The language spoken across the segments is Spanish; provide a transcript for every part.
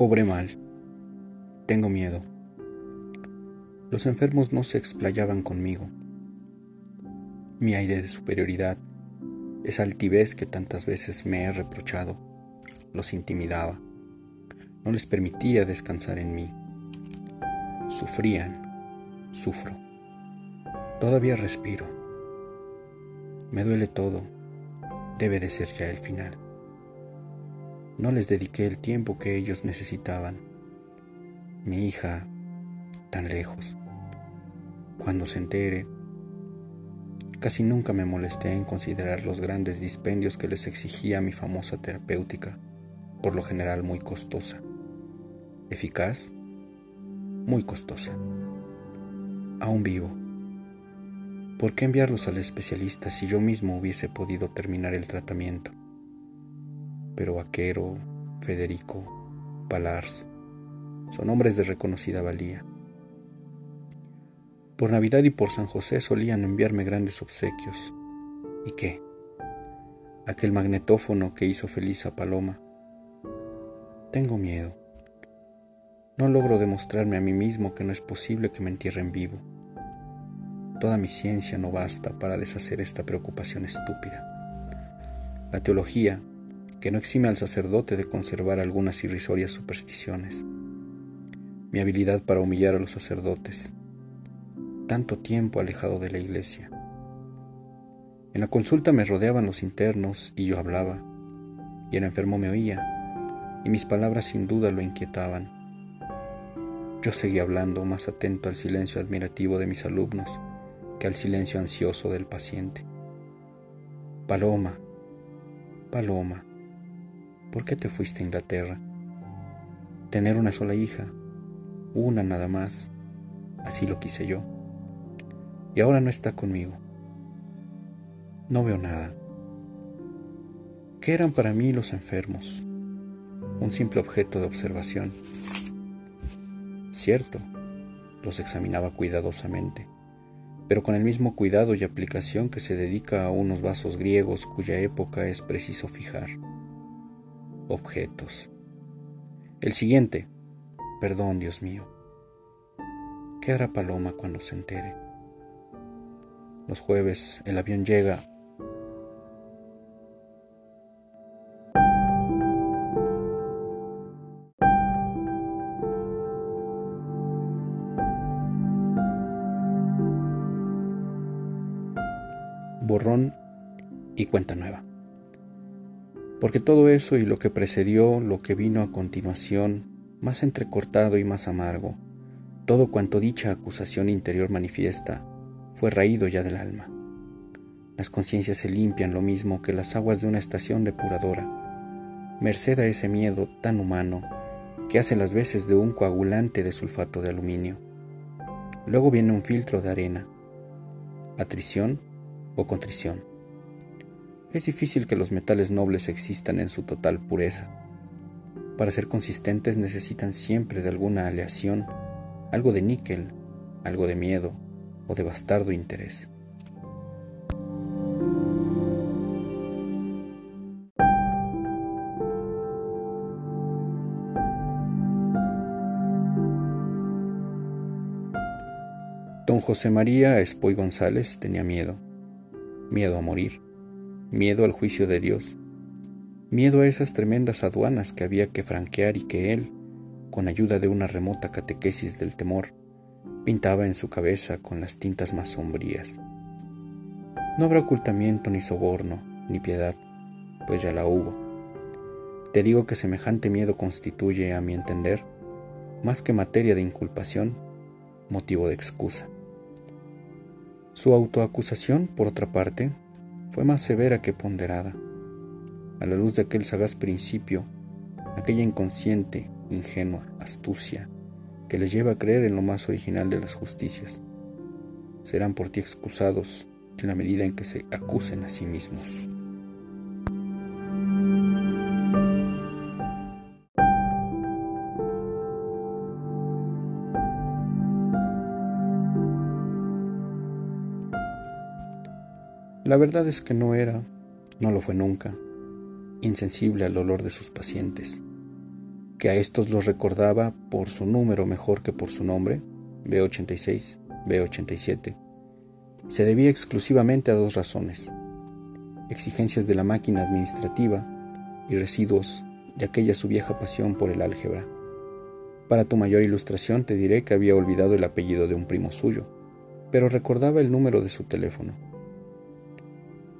Obré mal. Tengo miedo. Los enfermos no se explayaban conmigo. Mi aire de superioridad, esa altivez que tantas veces me he reprochado, los intimidaba. No les permitía descansar en mí. Sufrían, sufro. Todavía respiro. Me duele todo. Debe de ser ya el final. No les dediqué el tiempo que ellos necesitaban. Mi hija, tan lejos. Cuando se entere, casi nunca me molesté en considerar los grandes dispendios que les exigía mi famosa terapéutica, por lo general muy costosa. Eficaz, muy costosa. Aún vivo. ¿Por qué enviarlos al especialista si yo mismo hubiese podido terminar el tratamiento? Pero Vaquero, Federico, Palars, son hombres de reconocida valía. Por Navidad y por San José solían enviarme grandes obsequios. ¿Y qué? Aquel magnetófono que hizo feliz a Paloma. Tengo miedo. No logro demostrarme a mí mismo que no es posible que me entierren vivo. Toda mi ciencia no basta para deshacer esta preocupación estúpida. La teología, que no exime al sacerdote de conservar algunas irrisorias supersticiones. Mi habilidad para humillar a los sacerdotes, tanto tiempo alejado de la iglesia. En la consulta me rodeaban los internos y yo hablaba, y el enfermo me oía, y mis palabras sin duda lo inquietaban. Yo seguía hablando más atento al silencio admirativo de mis alumnos que al silencio ansioso del paciente. Paloma, Paloma, ¿Por qué te fuiste a Inglaterra? Tener una sola hija, una nada más, así lo quise yo. Y ahora no está conmigo. No veo nada. ¿Qué eran para mí los enfermos? Un simple objeto de observación. Cierto, los examinaba cuidadosamente, pero con el mismo cuidado y aplicación que se dedica a unos vasos griegos cuya época es preciso fijar objetos. El siguiente, perdón Dios mío. ¿Qué hará Paloma cuando se entere? Los jueves el avión llega. Borrón y cuenta nueva. Porque todo eso y lo que precedió, lo que vino a continuación, más entrecortado y más amargo, todo cuanto dicha acusación interior manifiesta, fue raído ya del alma. Las conciencias se limpian lo mismo que las aguas de una estación depuradora, merced a ese miedo tan humano que hace las veces de un coagulante de sulfato de aluminio. Luego viene un filtro de arena, atrición o contrición. Es difícil que los metales nobles existan en su total pureza. Para ser consistentes necesitan siempre de alguna aleación, algo de níquel, algo de miedo o de bastardo interés. Don José María Espoy González tenía miedo, miedo a morir miedo al juicio de Dios, miedo a esas tremendas aduanas que había que franquear y que él, con ayuda de una remota catequesis del temor, pintaba en su cabeza con las tintas más sombrías. No habrá ocultamiento ni soborno, ni piedad, pues ya la hubo. Te digo que semejante miedo constituye, a mi entender, más que materia de inculpación, motivo de excusa. Su autoacusación, por otra parte, fue más severa que ponderada. A la luz de aquel sagaz principio, aquella inconsciente, ingenua astucia que les lleva a creer en lo más original de las justicias, serán por ti excusados en la medida en que se acusen a sí mismos. La verdad es que no era, no lo fue nunca, insensible al olor de sus pacientes. que a estos los recordaba por su número mejor que por su nombre, B86, B87, se debía exclusivamente a dos razones, exigencias de la máquina administrativa y residuos de aquella su vieja pasión por el álgebra. Para tu mayor ilustración te diré que había olvidado el apellido de un primo suyo, pero recordaba el número de su teléfono.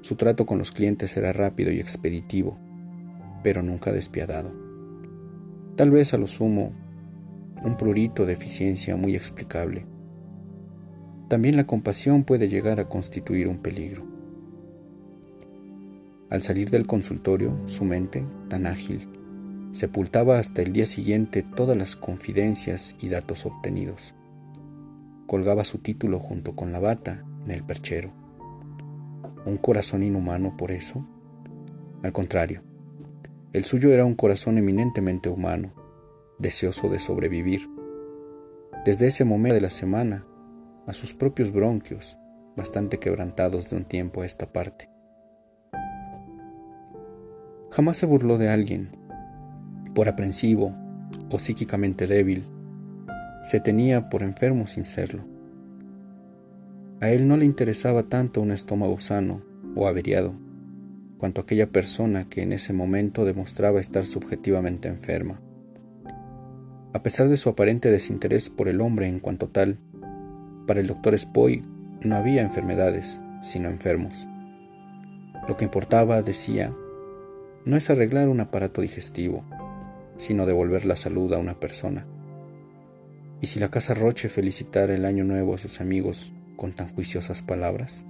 Su trato con los clientes era rápido y expeditivo, pero nunca despiadado. Tal vez a lo sumo un prurito de eficiencia muy explicable. También la compasión puede llegar a constituir un peligro. Al salir del consultorio, su mente, tan ágil, sepultaba hasta el día siguiente todas las confidencias y datos obtenidos. Colgaba su título junto con la bata en el perchero. ¿Un corazón inhumano por eso? Al contrario, el suyo era un corazón eminentemente humano, deseoso de sobrevivir. Desde ese momento de la semana, a sus propios bronquios, bastante quebrantados de un tiempo a esta parte. Jamás se burló de alguien, por aprensivo o psíquicamente débil, se tenía por enfermo sin serlo. A él no le interesaba tanto un estómago sano o averiado, cuanto aquella persona que en ese momento demostraba estar subjetivamente enferma. A pesar de su aparente desinterés por el hombre en cuanto tal, para el doctor Spoy no había enfermedades, sino enfermos. Lo que importaba, decía, no es arreglar un aparato digestivo, sino devolver la salud a una persona. ¿Y si la Casa Roche felicitara el año nuevo a sus amigos con tan juiciosas palabras?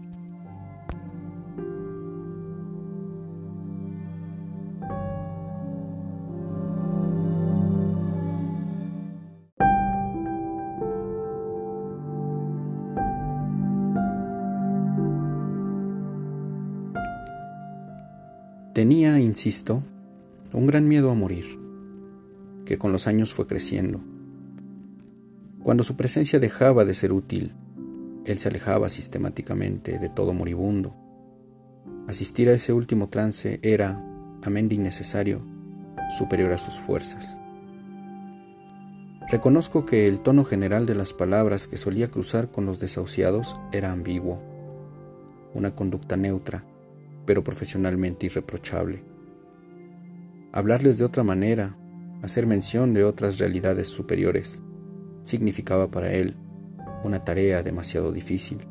Tenía, insisto, un gran miedo a morir, que con los años fue creciendo. Cuando su presencia dejaba de ser útil, él se alejaba sistemáticamente de todo moribundo. Asistir a ese último trance era, amén de innecesario, superior a sus fuerzas. Reconozco que el tono general de las palabras que solía cruzar con los desahuciados era ambiguo, una conducta neutra, pero profesionalmente irreprochable. Hablarles de otra manera, hacer mención de otras realidades superiores, significaba para él una tarea demasiado difícil,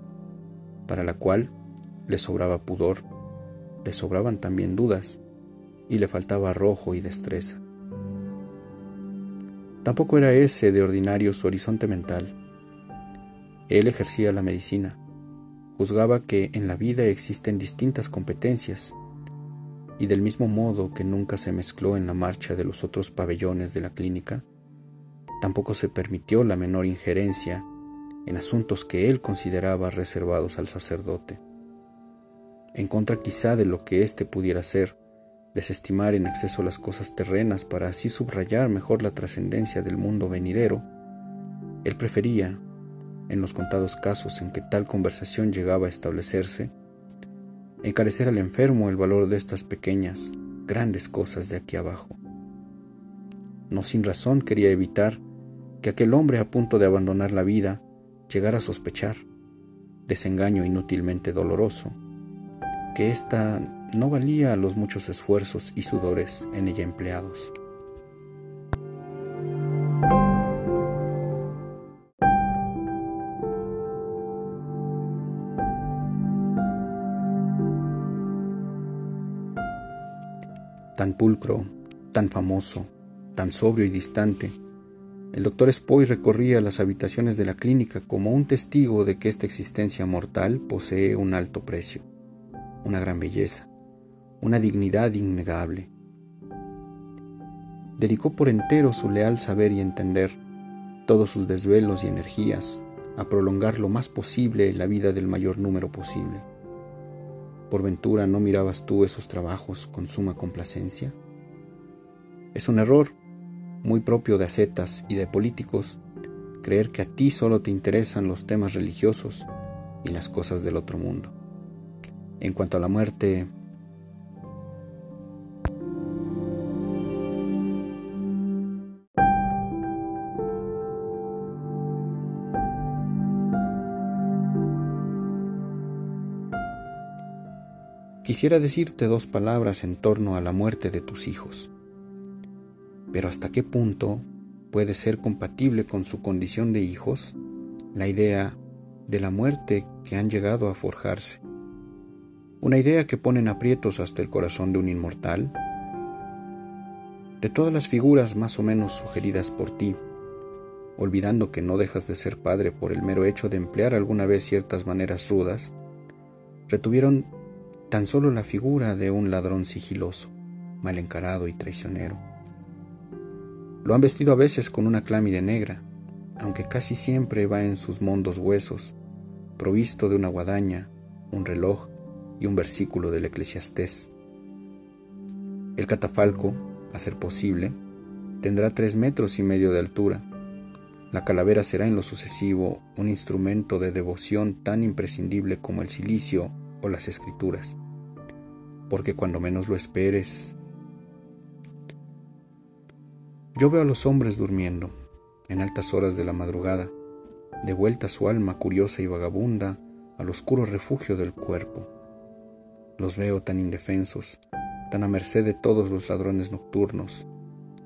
para la cual le sobraba pudor, le sobraban también dudas y le faltaba arrojo y destreza. Tampoco era ese de ordinario su horizonte mental. Él ejercía la medicina, juzgaba que en la vida existen distintas competencias, y del mismo modo que nunca se mezcló en la marcha de los otros pabellones de la clínica, tampoco se permitió la menor injerencia en asuntos que él consideraba reservados al sacerdote. En contra quizá de lo que éste pudiera ser, desestimar en exceso las cosas terrenas para así subrayar mejor la trascendencia del mundo venidero, él prefería, en los contados casos en que tal conversación llegaba a establecerse, encarecer al enfermo el valor de estas pequeñas, grandes cosas de aquí abajo. No sin razón quería evitar que aquel hombre a punto de abandonar la vida llegara a sospechar, desengaño inútilmente doloroso, que ésta no valía los muchos esfuerzos y sudores en ella empleados. tan pulcro, tan famoso, tan sobrio y distante, el doctor Spoy recorría las habitaciones de la clínica como un testigo de que esta existencia mortal posee un alto precio, una gran belleza, una dignidad innegable. Dedicó por entero su leal saber y entender, todos sus desvelos y energías, a prolongar lo más posible la vida del mayor número posible. ¿Por ventura no mirabas tú esos trabajos con suma complacencia? Es un error, muy propio de ascetas y de políticos, creer que a ti solo te interesan los temas religiosos y las cosas del otro mundo. En cuanto a la muerte, Quisiera decirte dos palabras en torno a la muerte de tus hijos. Pero hasta qué punto puede ser compatible con su condición de hijos la idea de la muerte que han llegado a forjarse. Una idea que pone aprietos hasta el corazón de un inmortal. De todas las figuras más o menos sugeridas por ti, olvidando que no dejas de ser padre por el mero hecho de emplear alguna vez ciertas maneras rudas, retuvieron tan solo la figura de un ladrón sigiloso, mal encarado y traicionero. Lo han vestido a veces con una clámide negra, aunque casi siempre va en sus mondos huesos, provisto de una guadaña, un reloj y un versículo del Eclesiastés. El catafalco, a ser posible, tendrá tres metros y medio de altura. La calavera será en lo sucesivo un instrumento de devoción tan imprescindible como el silicio o las escrituras, porque cuando menos lo esperes... Yo veo a los hombres durmiendo, en altas horas de la madrugada, de vuelta su alma curiosa y vagabunda al oscuro refugio del cuerpo. Los veo tan indefensos, tan a merced de todos los ladrones nocturnos,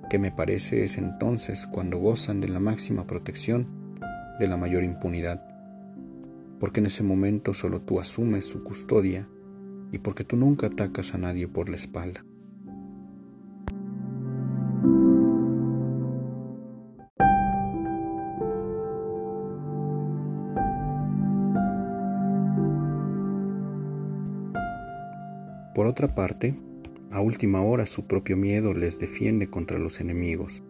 que me parece es entonces cuando gozan de la máxima protección, de la mayor impunidad, porque en ese momento solo tú asumes su custodia y porque tú nunca atacas a nadie por la espalda. Por otra parte, a última hora su propio miedo les defiende contra los enemigos.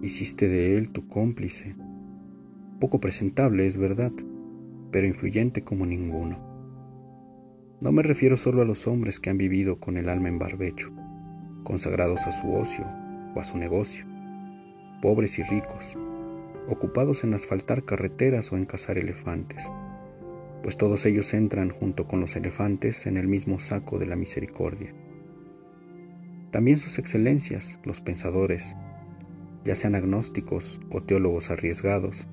Hiciste de él tu cómplice. Poco presentable, es verdad, pero influyente como ninguno. No me refiero solo a los hombres que han vivido con el alma en barbecho, consagrados a su ocio o a su negocio, pobres y ricos, ocupados en asfaltar carreteras o en cazar elefantes pues todos ellos entran junto con los elefantes en el mismo saco de la misericordia. También sus excelencias, los pensadores, ya sean agnósticos o teólogos arriesgados,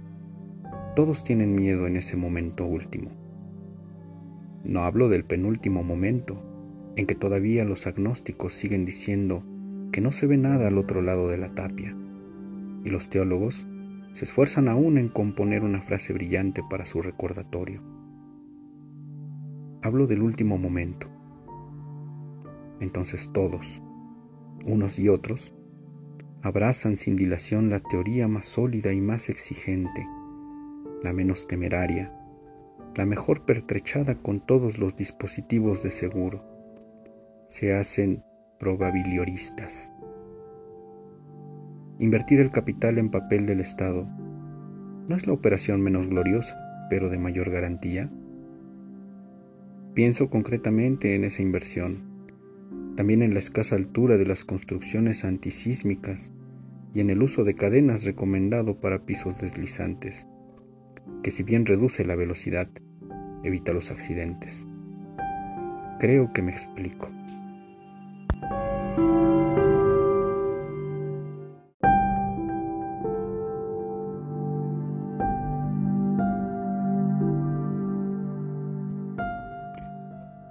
todos tienen miedo en ese momento último. No hablo del penúltimo momento, en que todavía los agnósticos siguen diciendo que no se ve nada al otro lado de la tapia, y los teólogos se esfuerzan aún en componer una frase brillante para su recordatorio. Hablo del último momento. Entonces todos, unos y otros, abrazan sin dilación la teoría más sólida y más exigente, la menos temeraria, la mejor pertrechada con todos los dispositivos de seguro. Se hacen probabilioristas. Invertir el capital en papel del Estado no es la operación menos gloriosa, pero de mayor garantía. Pienso concretamente en esa inversión, también en la escasa altura de las construcciones antisísmicas y en el uso de cadenas recomendado para pisos deslizantes, que si bien reduce la velocidad, evita los accidentes. Creo que me explico.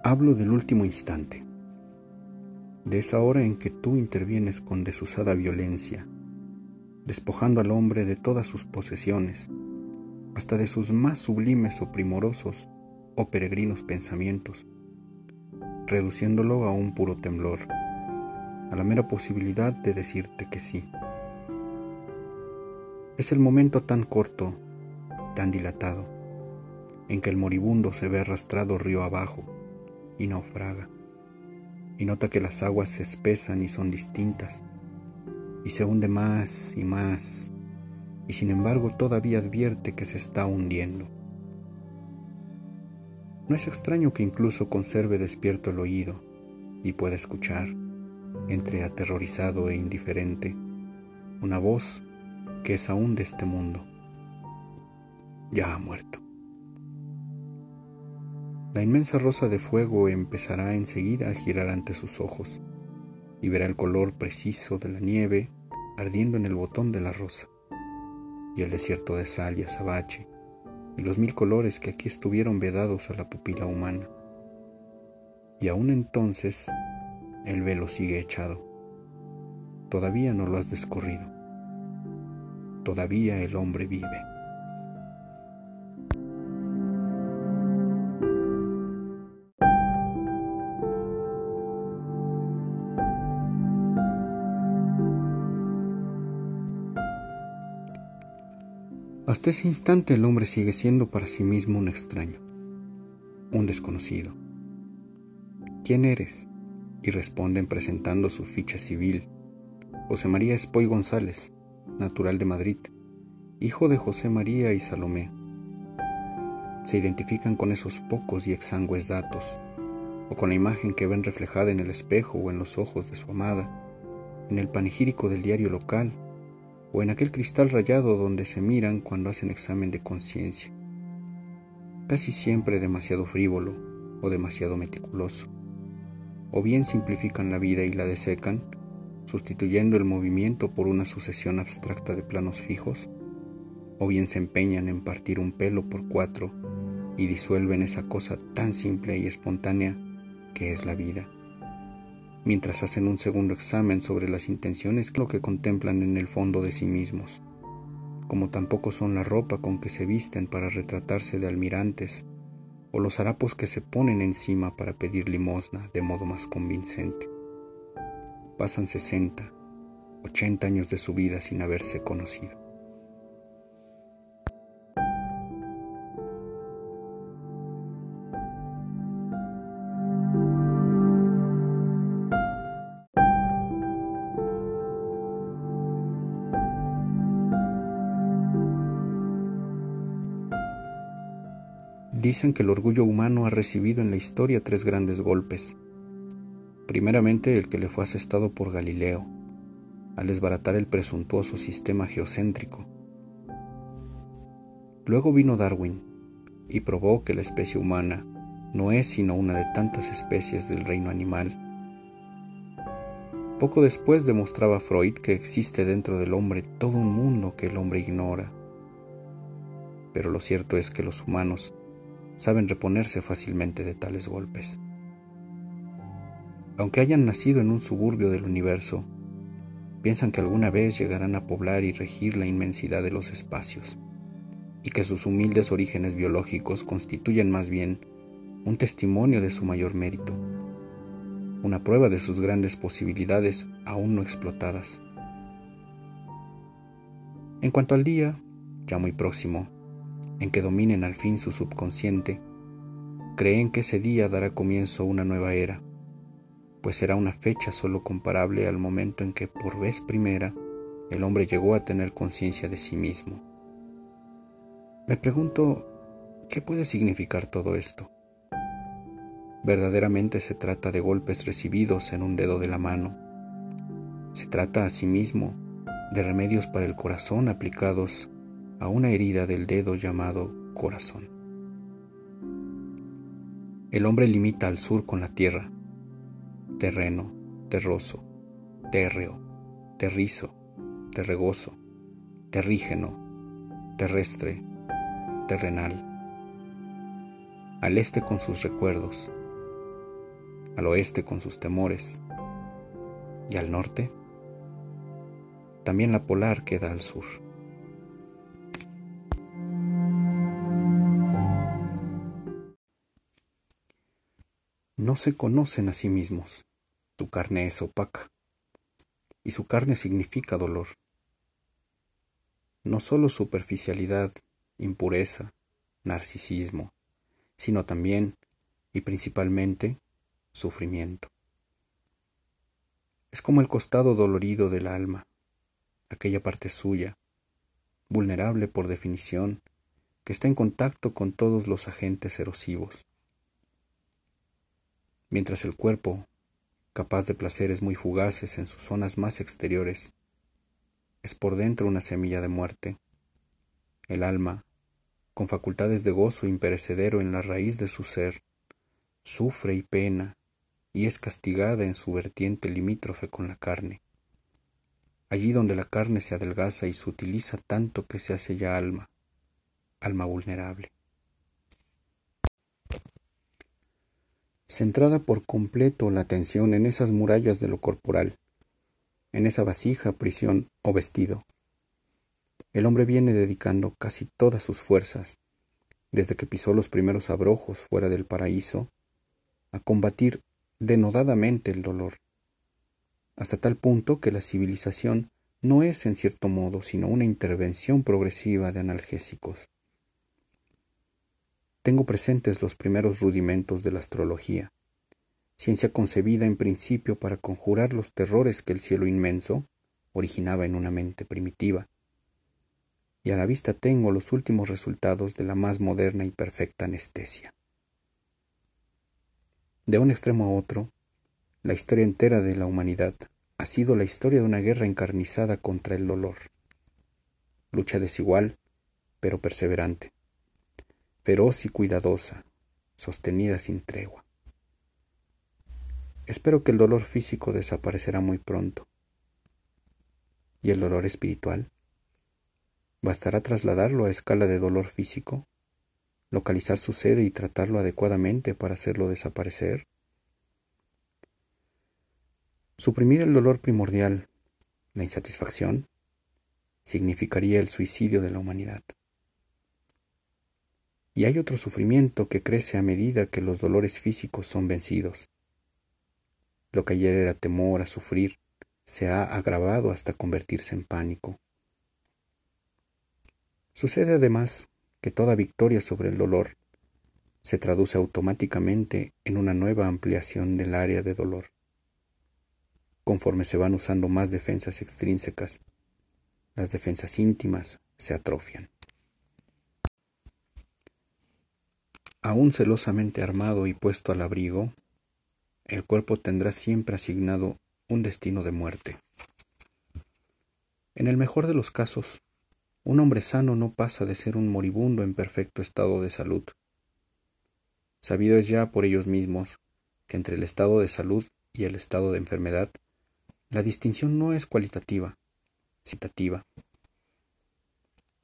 Hablo del último instante, de esa hora en que tú intervienes con desusada violencia, despojando al hombre de todas sus posesiones, hasta de sus más sublimes o primorosos o peregrinos pensamientos, reduciéndolo a un puro temblor, a la mera posibilidad de decirte que sí. Es el momento tan corto, tan dilatado, en que el moribundo se ve arrastrado río abajo, y naufraga, y nota que las aguas se espesan y son distintas, y se hunde más y más, y sin embargo todavía advierte que se está hundiendo. No es extraño que incluso conserve despierto el oído y pueda escuchar, entre aterrorizado e indiferente, una voz que es aún de este mundo. Ya ha muerto. La inmensa rosa de fuego empezará enseguida a girar ante sus ojos y verá el color preciso de la nieve ardiendo en el botón de la rosa y el desierto de sal y azabache y los mil colores que aquí estuvieron vedados a la pupila humana. Y aún entonces el velo sigue echado. Todavía no lo has descorrido. Todavía el hombre vive. Hasta ese instante el hombre sigue siendo para sí mismo un extraño, un desconocido. ¿Quién eres? Y responden presentando su ficha civil. José María Espoy González, natural de Madrid, hijo de José María y Salomé. Se identifican con esos pocos y exangües datos, o con la imagen que ven reflejada en el espejo o en los ojos de su amada, en el panegírico del diario local o en aquel cristal rayado donde se miran cuando hacen examen de conciencia, casi siempre demasiado frívolo o demasiado meticuloso, o bien simplifican la vida y la desecan, sustituyendo el movimiento por una sucesión abstracta de planos fijos, o bien se empeñan en partir un pelo por cuatro y disuelven esa cosa tan simple y espontánea que es la vida mientras hacen un segundo examen sobre las intenciones que lo que contemplan en el fondo de sí mismos, como tampoco son la ropa con que se visten para retratarse de almirantes, o los harapos que se ponen encima para pedir limosna de modo más convincente. Pasan 60, 80 años de su vida sin haberse conocido. Dicen que el orgullo humano ha recibido en la historia tres grandes golpes. Primeramente el que le fue asestado por Galileo, al desbaratar el presuntuoso sistema geocéntrico. Luego vino Darwin y probó que la especie humana no es sino una de tantas especies del reino animal. Poco después demostraba Freud que existe dentro del hombre todo un mundo que el hombre ignora. Pero lo cierto es que los humanos saben reponerse fácilmente de tales golpes. Aunque hayan nacido en un suburbio del universo, piensan que alguna vez llegarán a poblar y regir la inmensidad de los espacios, y que sus humildes orígenes biológicos constituyen más bien un testimonio de su mayor mérito, una prueba de sus grandes posibilidades aún no explotadas. En cuanto al día, ya muy próximo, en que dominen al fin su subconsciente, creen que ese día dará comienzo una nueva era, pues será una fecha solo comparable al momento en que por vez primera el hombre llegó a tener conciencia de sí mismo. Me pregunto, ¿qué puede significar todo esto? Verdaderamente se trata de golpes recibidos en un dedo de la mano. Se trata asimismo de remedios para el corazón aplicados a una herida del dedo llamado corazón. El hombre limita al sur con la tierra, terreno, terroso, térreo, terrizo, terregoso, terrígeno, terrestre, terrenal. Al este con sus recuerdos, al oeste con sus temores, y al norte, también la polar queda al sur. No se conocen a sí mismos. Su carne es opaca, y su carne significa dolor. No solo superficialidad, impureza, narcisismo, sino también, y principalmente, sufrimiento. Es como el costado dolorido del alma, aquella parte suya, vulnerable por definición, que está en contacto con todos los agentes erosivos mientras el cuerpo, capaz de placeres muy fugaces en sus zonas más exteriores, es por dentro una semilla de muerte. El alma, con facultades de gozo imperecedero en la raíz de su ser, sufre y pena y es castigada en su vertiente limítrofe con la carne. Allí donde la carne se adelgaza y se utiliza tanto que se hace ya alma, alma vulnerable. Centrada por completo la atención en esas murallas de lo corporal, en esa vasija, prisión o vestido. El hombre viene dedicando casi todas sus fuerzas, desde que pisó los primeros abrojos fuera del paraíso, a combatir denodadamente el dolor, hasta tal punto que la civilización no es en cierto modo sino una intervención progresiva de analgésicos. Tengo presentes los primeros rudimentos de la astrología, ciencia concebida en principio para conjurar los terrores que el cielo inmenso originaba en una mente primitiva, y a la vista tengo los últimos resultados de la más moderna y perfecta anestesia. De un extremo a otro, la historia entera de la humanidad ha sido la historia de una guerra encarnizada contra el dolor. Lucha desigual, pero perseverante, feroz y cuidadosa, sostenida sin tregua. Espero que el dolor físico desaparecerá muy pronto. ¿Y el dolor espiritual? ¿Bastará trasladarlo a escala de dolor físico? ¿Localizar su sede y tratarlo adecuadamente para hacerlo desaparecer? Suprimir el dolor primordial, la insatisfacción, significaría el suicidio de la humanidad. Y hay otro sufrimiento que crece a medida que los dolores físicos son vencidos. Lo que ayer era temor a sufrir se ha agravado hasta convertirse en pánico. Sucede además que toda victoria sobre el dolor se traduce automáticamente en una nueva ampliación del área de dolor conforme se van usando más defensas extrínsecas, las defensas íntimas se atrofian. Aún celosamente armado y puesto al abrigo, el cuerpo tendrá siempre asignado un destino de muerte. En el mejor de los casos, un hombre sano no pasa de ser un moribundo en perfecto estado de salud. Sabido es ya por ellos mismos que entre el estado de salud y el estado de enfermedad la distinción no es cualitativa, citativa.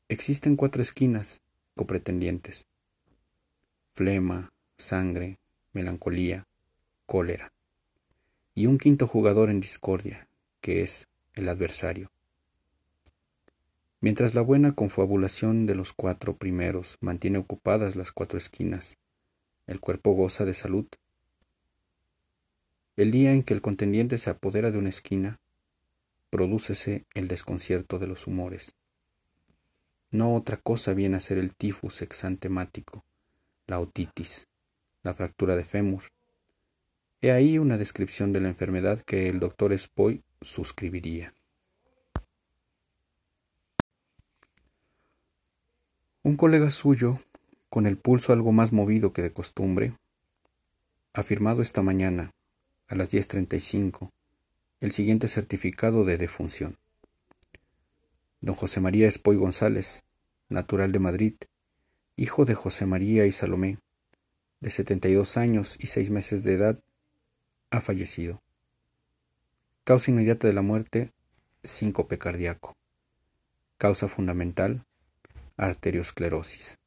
Existen cuatro esquinas copretendientes. Flema, sangre, melancolía, cólera. Y un quinto jugador en discordia, que es el adversario. Mientras la buena confabulación de los cuatro primeros mantiene ocupadas las cuatro esquinas, el cuerpo goza de salud, el día en que el contendiente se apodera de una esquina, prodúcese el desconcierto de los humores. No otra cosa viene a ser el tifus exantemático, la otitis, la fractura de fémur. He ahí una descripción de la enfermedad que el doctor Spoy suscribiría. Un colega suyo, con el pulso algo más movido que de costumbre, ha firmado esta mañana a las 10.35 el siguiente certificado de defunción. Don José María Espoy González, natural de Madrid, hijo de José María y Salomé, de 72 años y 6 meses de edad, ha fallecido. Causa inmediata de la muerte, síncope cardíaco. Causa fundamental, arteriosclerosis.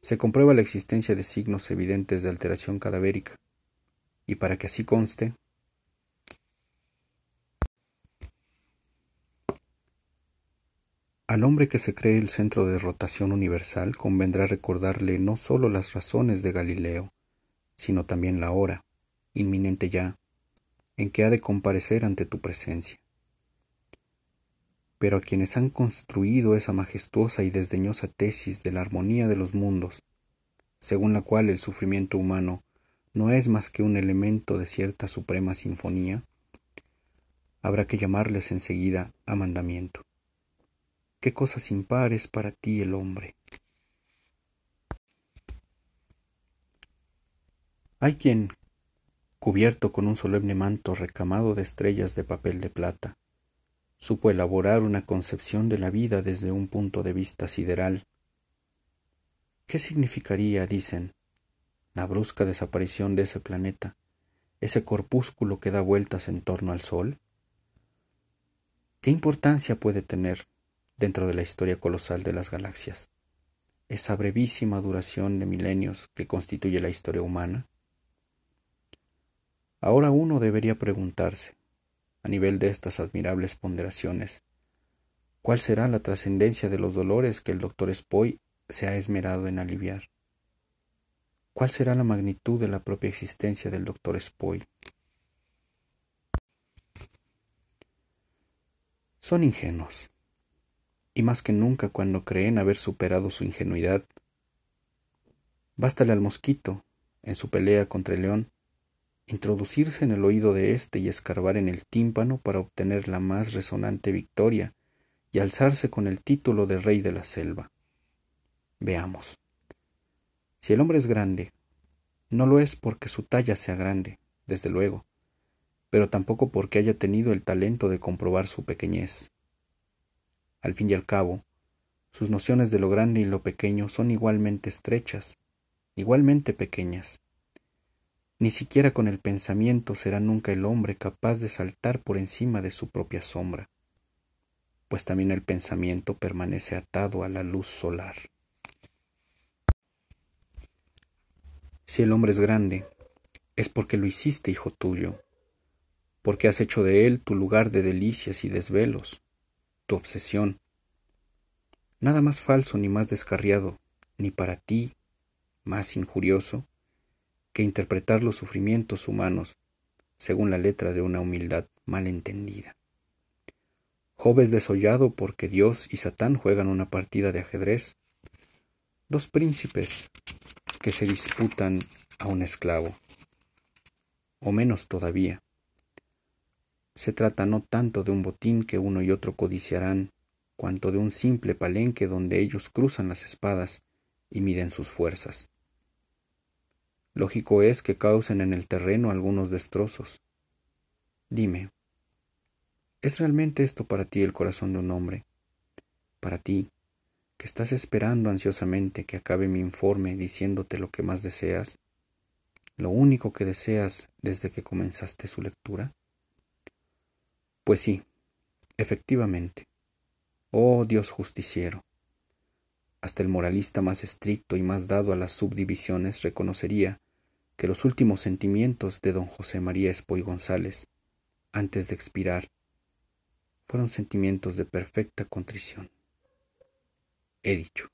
Se comprueba la existencia de signos evidentes de alteración cadavérica, y para que así conste, Al hombre que se cree el centro de rotación universal convendrá recordarle no sólo las razones de Galileo, sino también la hora, inminente ya, en que ha de comparecer ante tu presencia. Pero a quienes han construido esa majestuosa y desdeñosa tesis de la armonía de los mundos, según la cual el sufrimiento humano no es más que un elemento de cierta suprema sinfonía, habrá que llamarles enseguida a mandamiento. Qué cosas impares para ti el hombre. Hay quien, cubierto con un solemne manto recamado de estrellas de papel de plata, supo elaborar una concepción de la vida desde un punto de vista sideral. ¿Qué significaría, dicen, la brusca desaparición de ese planeta, ese corpúsculo que da vueltas en torno al Sol? ¿Qué importancia puede tener dentro de la historia colosal de las galaxias? Esa brevísima duración de milenios que constituye la historia humana. Ahora uno debería preguntarse, a nivel de estas admirables ponderaciones, ¿cuál será la trascendencia de los dolores que el doctor Spoy se ha esmerado en aliviar? ¿Cuál será la magnitud de la propia existencia del doctor Spoy? Son ingenuos, y más que nunca cuando creen haber superado su ingenuidad. Bástale al mosquito, en su pelea contra el león, introducirse en el oído de éste y escarbar en el tímpano para obtener la más resonante victoria y alzarse con el título de rey de la selva. Veamos. Si el hombre es grande, no lo es porque su talla sea grande, desde luego, pero tampoco porque haya tenido el talento de comprobar su pequeñez. Al fin y al cabo, sus nociones de lo grande y lo pequeño son igualmente estrechas, igualmente pequeñas. Ni siquiera con el pensamiento será nunca el hombre capaz de saltar por encima de su propia sombra, pues también el pensamiento permanece atado a la luz solar. Si el hombre es grande, es porque lo hiciste hijo tuyo, porque has hecho de él tu lugar de delicias y desvelos, tu obsesión. Nada más falso ni más descarriado, ni para ti más injurioso, que interpretar los sufrimientos humanos según la letra de una humildad mal entendida. Job desollado porque Dios y Satán juegan una partida de ajedrez. Dos príncipes que se disputan a un esclavo, o menos todavía. Se trata no tanto de un botín que uno y otro codiciarán, cuanto de un simple palenque donde ellos cruzan las espadas y miden sus fuerzas. Lógico es que causen en el terreno algunos destrozos. Dime, ¿es realmente esto para ti el corazón de un hombre? Para ti, que estás esperando ansiosamente que acabe mi informe diciéndote lo que más deseas, lo único que deseas desde que comenzaste su lectura? Pues sí, efectivamente. Oh Dios justiciero. Hasta el moralista más estricto y más dado a las subdivisiones reconocería que los últimos sentimientos de don José María Espoy González, antes de expirar, fueron sentimientos de perfecta contrición he dicho.